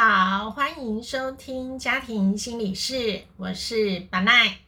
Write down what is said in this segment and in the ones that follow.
好，欢迎收听家庭心理室，我是巴奈。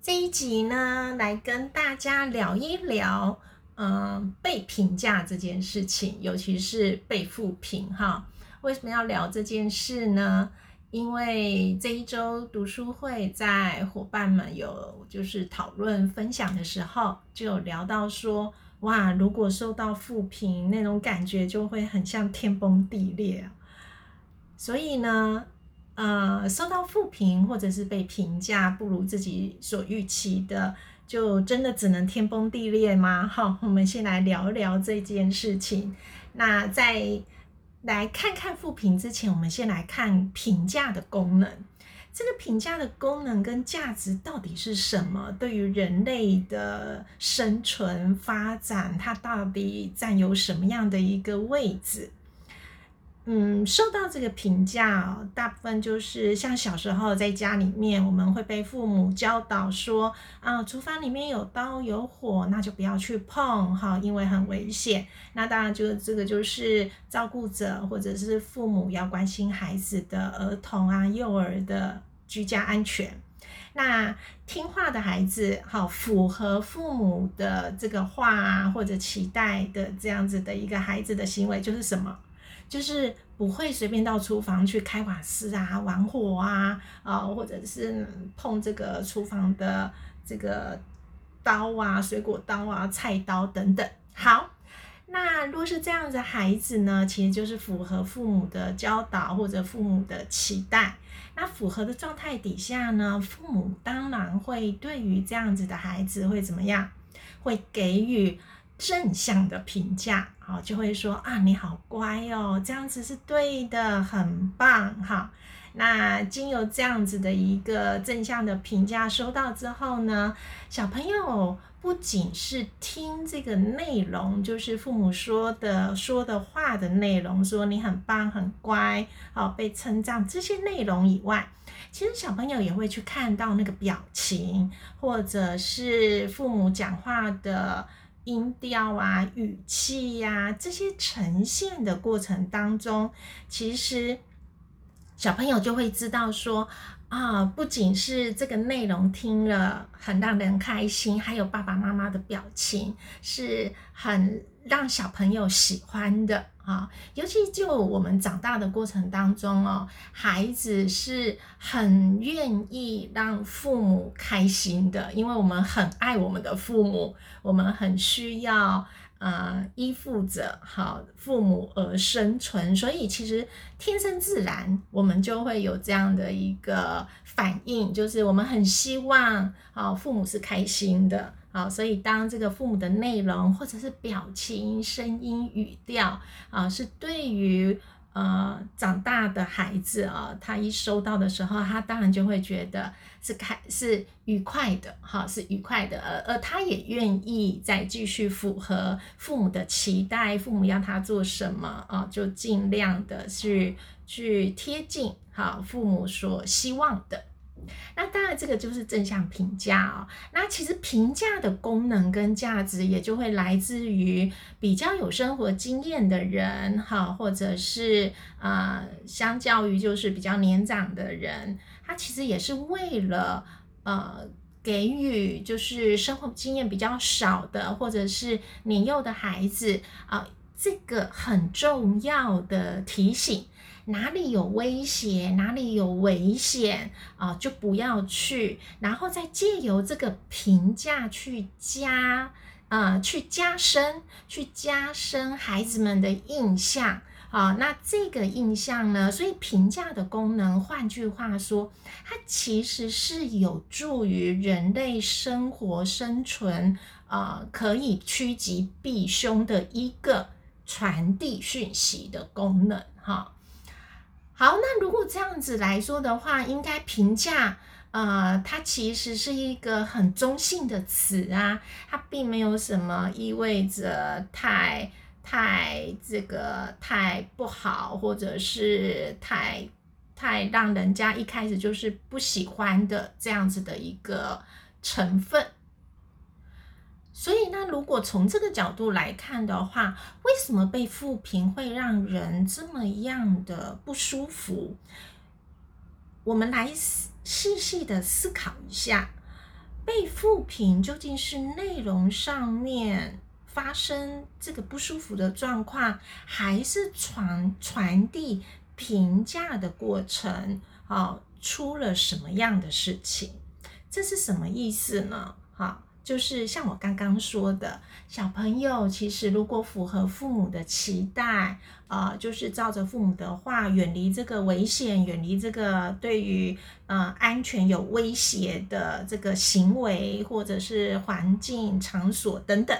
这一集呢，来跟大家聊一聊，嗯，被评价这件事情，尤其是被负评哈。为什么要聊这件事呢？因为这一周读书会在伙伴们有就是讨论分享的时候，就有聊到说，哇，如果受到负评，那种感觉就会很像天崩地裂。所以呢，呃，收到负评或者是被评价不如自己所预期的，就真的只能天崩地裂吗？好，我们先来聊一聊这件事情。那在来看看负评之前，我们先来看评价的功能。这个评价的功能跟价值到底是什么？对于人类的生存发展，它到底占有什么样的一个位置？嗯，受到这个评价哦，大部分就是像小时候在家里面，我们会被父母教导说啊，厨房里面有刀有火，那就不要去碰哈，因为很危险。那当然，就这个就是照顾者或者是父母要关心孩子的儿童啊、幼儿的居家安全。那听话的孩子，好符合父母的这个话啊或者期待的这样子的一个孩子的行为，就是什么？就是不会随便到厨房去开瓦斯啊、玩火啊，啊，或者是碰这个厨房的这个刀啊、水果刀啊、菜刀等等。好，那如果是这样子孩子呢，其实就是符合父母的教导或者父母的期待。那符合的状态底下呢，父母当然会对于这样子的孩子会怎么样？会给予。正向的评价，好，就会说啊，你好乖哦，这样子是对的，很棒哈。那经由这样子的一个正向的评价收到之后呢，小朋友不仅是听这个内容，就是父母说的说的话的内容，说你很棒、很乖，好被称赞这些内容以外，其实小朋友也会去看到那个表情，或者是父母讲话的。音调啊、语气呀，这些呈现的过程当中，其实小朋友就会知道说啊，不仅是这个内容听了很让人开心，还有爸爸妈妈的表情是很让小朋友喜欢的。啊，尤其就我们长大的过程当中哦，孩子是很愿意让父母开心的，因为我们很爱我们的父母，我们很需要呃依附着好父母而生存，所以其实天生自然我们就会有这样的一个反应，就是我们很希望啊父母是开心的。好，所以当这个父母的内容或者是表情、声音、语调啊，是对于呃长大的孩子啊，他一收到的时候，他当然就会觉得是开是愉快的，哈，是愉快的，而而他也愿意再继续符合父母的期待，父母要他做什么啊，就尽量的去去贴近好父母所希望的。那当然，这个就是正向评价哦。那其实评价的功能跟价值，也就会来自于比较有生活经验的人，哈，或者是呃，相较于就是比较年长的人，他其实也是为了呃，给予就是生活经验比较少的，或者是年幼的孩子啊，这个很重要的提醒。哪里有威胁，哪里有危险啊，就不要去，然后再借由这个评价去加，呃，去加深，去加深孩子们的印象啊。那这个印象呢，所以评价的功能，换句话说，它其实是有助于人类生活生存，呃，可以趋吉避凶的一个传递讯息的功能，哈。好，那如果这样子来说的话，应该评价，呃，它其实是一个很中性的词啊，它并没有什么意味着太太这个太不好，或者是太太让人家一开始就是不喜欢的这样子的一个成分。所以，那如果从这个角度来看的话，为什么被复评会让人这么样的不舒服？我们来细细的思考一下，被复评究竟是内容上面发生这个不舒服的状况，还是传传递评价的过程啊出了什么样的事情？这是什么意思呢？哈？就是像我刚刚说的，小朋友其实如果符合父母的期待，呃，就是照着父母的话，远离这个危险，远离这个对于呃安全有威胁的这个行为，或者是环境、场所等等。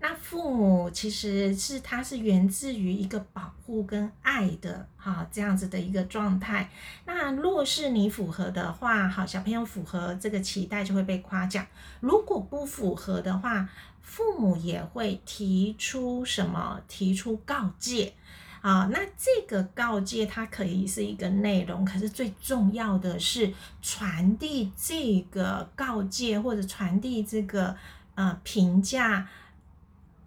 那父母其实是他是源自于一个保护跟爱的哈这样子的一个状态。那若是你符合的话，好小朋友符合这个期待就会被夸奖；如果不符合的话，父母也会提出什么？提出告诫啊。那这个告诫它可以是一个内容，可是最重要的是传递这个告诫或者传递这个呃评价。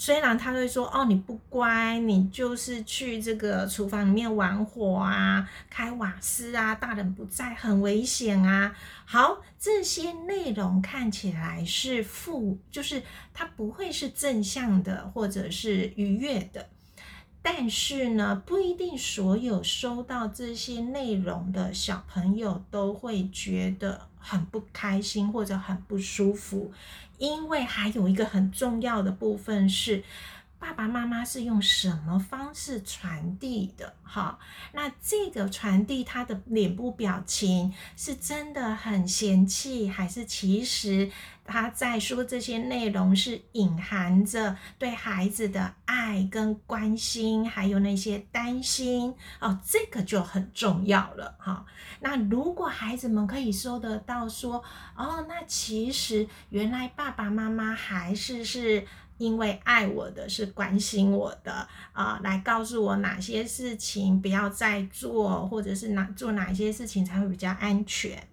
虽然他会说哦，你不乖，你就是去这个厨房里面玩火啊，开瓦斯啊，大人不在，很危险啊。好，这些内容看起来是负，就是它不会是正向的，或者是愉悦的。但是呢，不一定所有收到这些内容的小朋友都会觉得很不开心或者很不舒服。因为还有一个很重要的部分是，爸爸妈妈是用什么方式传递的？哈，那这个传递他的脸部表情是真的很嫌弃，还是其实他在说这些内容是隐含着对孩子的爱跟关心，还有那些担心哦，这个就很重要了哈。那如果孩子们可以收得到说，哦，那其实原来爸爸妈妈还是是。因为爱我的是关心我的啊，来告诉我哪些事情不要再做，或者是哪做哪些事情才会比较安全。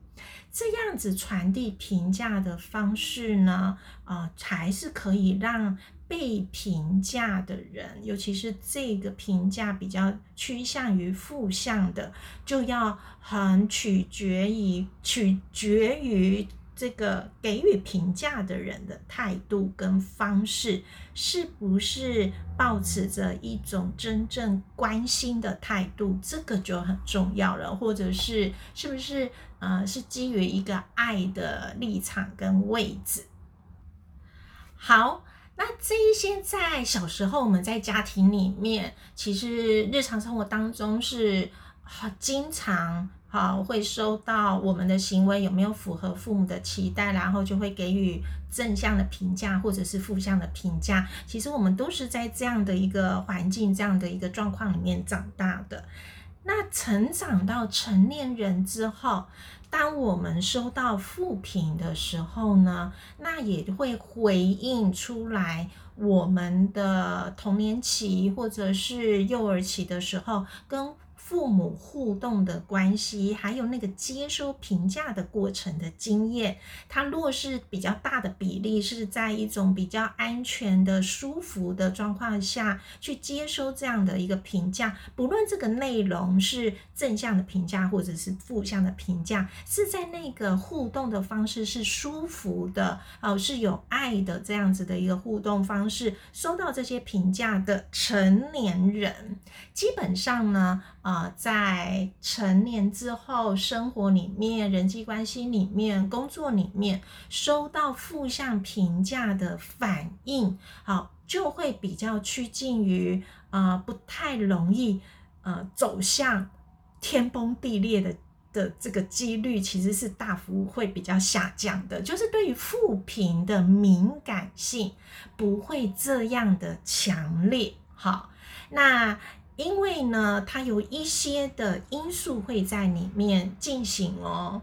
这样子传递评价的方式呢，啊，才是可以让被评价的人，尤其是这个评价比较趋向于负向的，就要很取决于取决于。这个给予评价的人的态度跟方式，是不是保持着一种真正关心的态度？这个就很重要了。或者是是不是呃，是基于一个爱的立场跟位置？好，那这一些在小时候我们在家庭里面，其实日常生活当中是很经常。好，会收到我们的行为有没有符合父母的期待，然后就会给予正向的评价或者是负向的评价。其实我们都是在这样的一个环境、这样的一个状况里面长大的。那成长到成年人之后，当我们收到负评的时候呢，那也会回应出来我们的童年期或者是幼儿期的时候跟。父母互动的关系，还有那个接收评价的过程的经验，它若是比较大的比例是在一种比较安全的、舒服的状况下去接收这样的一个评价，不论这个内容是正向的评价或者是负向的评价，是在那个互动的方式是舒服的哦，是有爱的这样子的一个互动方式，收到这些评价的成年人，基本上呢。啊，在成年之后，生活里面、人际关系里面、工作里面，收到负向评价的反应，好，就会比较趋近于啊，不太容易呃走向天崩地裂的的这个几率，其实是大幅会比较下降的。就是对于负评的敏感性不会这样的强烈。好，那。因为呢，它有一些的因素会在里面进行哦。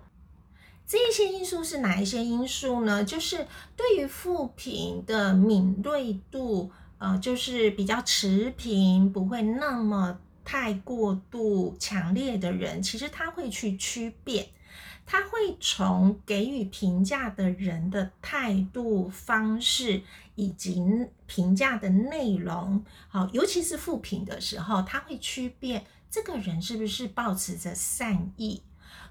这些因素是哪一些因素呢？就是对于负频的敏锐度，呃，就是比较持平，不会那么太过度强烈的人，其实他会去区别。他会从给予评价的人的态度、方式以及评价的内容，好，尤其是复评的时候，他会区别这个人是不是保持着善意，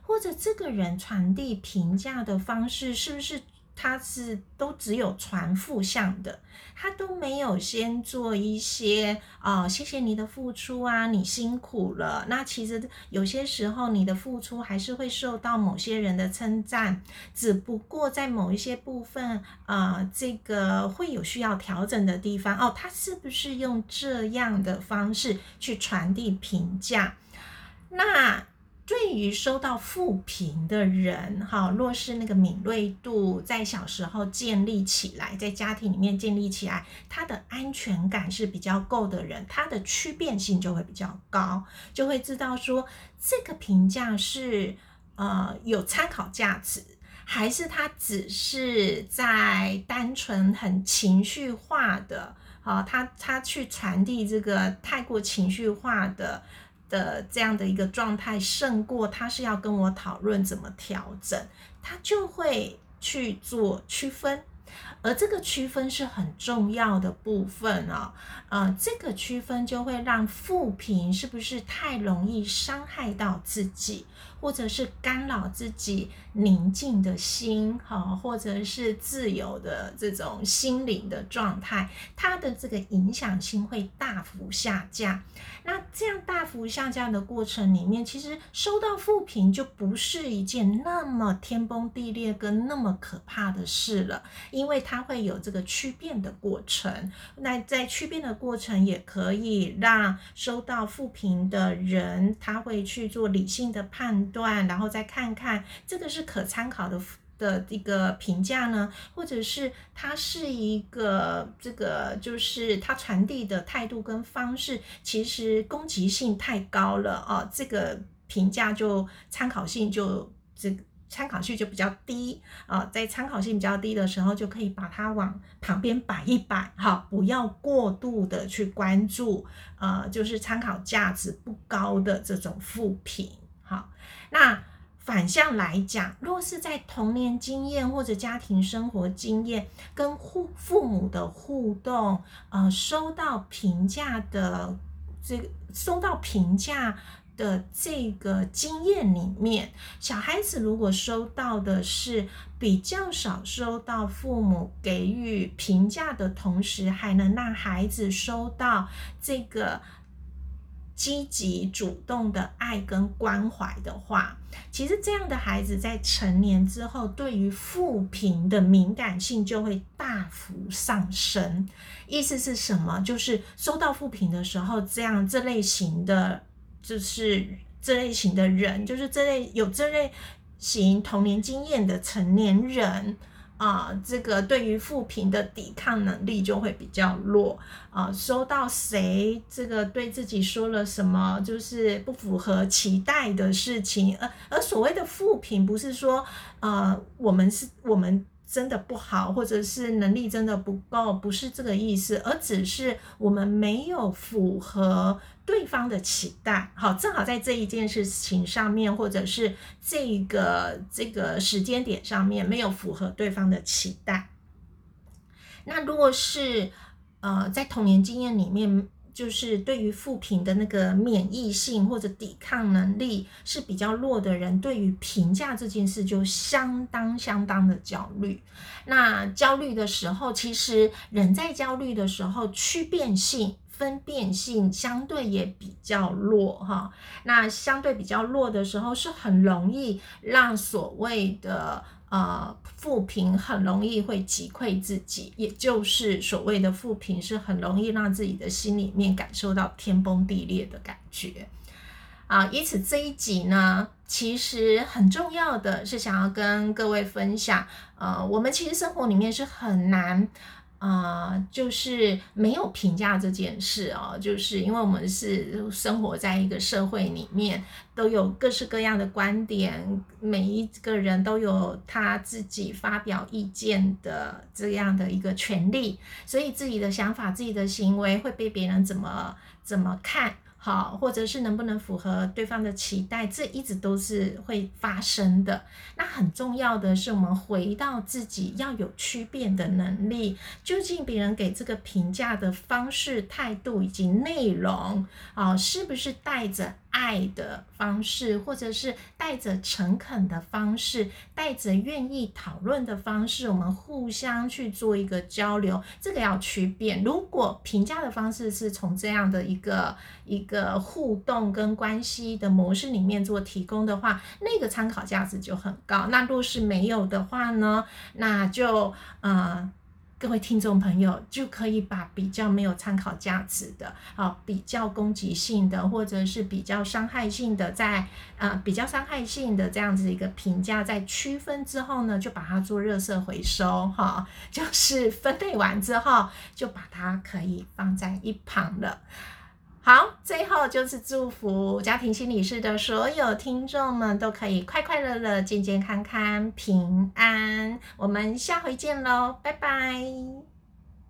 或者这个人传递评价的方式是不是。他是都只有传负向的，他都没有先做一些啊，谢谢你的付出啊，你辛苦了。那其实有些时候你的付出还是会受到某些人的称赞，只不过在某一些部分啊，这个会有需要调整的地方哦。他是不是用这样的方式去传递评价？那？对于收到负评的人，哈，若是那个敏锐度在小时候建立起来，在家庭里面建立起来，他的安全感是比较够的人，他的区变性就会比较高，就会知道说这个评价是呃有参考价值，还是他只是在单纯很情绪化的，好，他他去传递这个太过情绪化的。的这样的一个状态胜过他是要跟我讨论怎么调整，他就会去做区分，而这个区分是很重要的部分啊，呃，这个区分就会让负评是不是太容易伤害到自己。或者是干扰自己宁静的心，哈，或者是自由的这种心灵的状态，它的这个影响性会大幅下降。那这样大幅下降的过程里面，其实收到负评就不是一件那么天崩地裂跟那么可怕的事了，因为它会有这个区变的过程。那在区变的过程，也可以让收到负评的人，他会去做理性的判。段，然后再看看这个是可参考的的一个评价呢，或者是它是一个这个就是它传递的态度跟方式，其实攻击性太高了哦，这个评价就参考性就这个参考性就比较低啊，在参考性比较低的时候，就可以把它往旁边摆一摆，哈，不要过度的去关注，呃，就是参考价值不高的这种副品。好，那反向来讲，若是在童年经验或者家庭生活经验跟父父母的互动，呃，收到评价的这个收到评价的这个经验里面，小孩子如果收到的是比较少收到父母给予评价的同时，还能让孩子收到这个。积极主动的爱跟关怀的话，其实这样的孩子在成年之后，对于负评的敏感性就会大幅上升。意思是什么？就是收到负评的时候，这样这类型的，就是这类型的人，就是这类有这类型童年经验的成年人。啊，这个对于负评的抵抗能力就会比较弱啊。收到谁这个对自己说了什么，就是不符合期待的事情，而而所谓的负评，不是说呃我们是我们。真的不好，或者是能力真的不够，不是这个意思，而只是我们没有符合对方的期待。好，正好在这一件事情上面，或者是这个这个时间点上面没有符合对方的期待。那如果是呃在童年经验里面。就是对于负评的那个免疫性或者抵抗能力是比较弱的人，对于评价这件事就相当相当的焦虑。那焦虑的时候，其实人在焦虑的时候，区变性、分辨性相对也比较弱哈。那相对比较弱的时候，是很容易让所谓的。啊，负评很容易会击溃自己，也就是所谓的负评是很容易让自己的心里面感受到天崩地裂的感觉啊。因此这一集呢，其实很重要的是想要跟各位分享，呃，我们其实生活里面是很难。啊，就是没有评价这件事哦，就是因为我们是生活在一个社会里面，都有各式各样的观点，每一个人都有他自己发表意见的这样的一个权利，所以自己的想法、自己的行为会被别人怎么怎么看。好，或者是能不能符合对方的期待，这一直都是会发生的。那很重要的是，我们回到自己要有区辨的能力，究竟别人给这个评价的方式、态度以及内容啊，是不是带着？爱的方式，或者是带着诚恳的方式，带着愿意讨论的方式，我们互相去做一个交流，这个要区别。如果评价的方式是从这样的一个一个互动跟关系的模式里面做提供的话，那个参考价值就很高。那若是没有的话呢，那就呃。各位听众朋友，就可以把比较没有参考价值的、啊比较攻击性的，或者是比较伤害性的，在呃比较伤害性的这样子一个评价，在区分之后呢，就把它做热色回收，哈，就是分类完之后，就把它可以放在一旁了。好，最后就是祝福家庭心理师的所有听众们都可以快快乐乐、健健康康、平安。我们下回见喽，拜拜。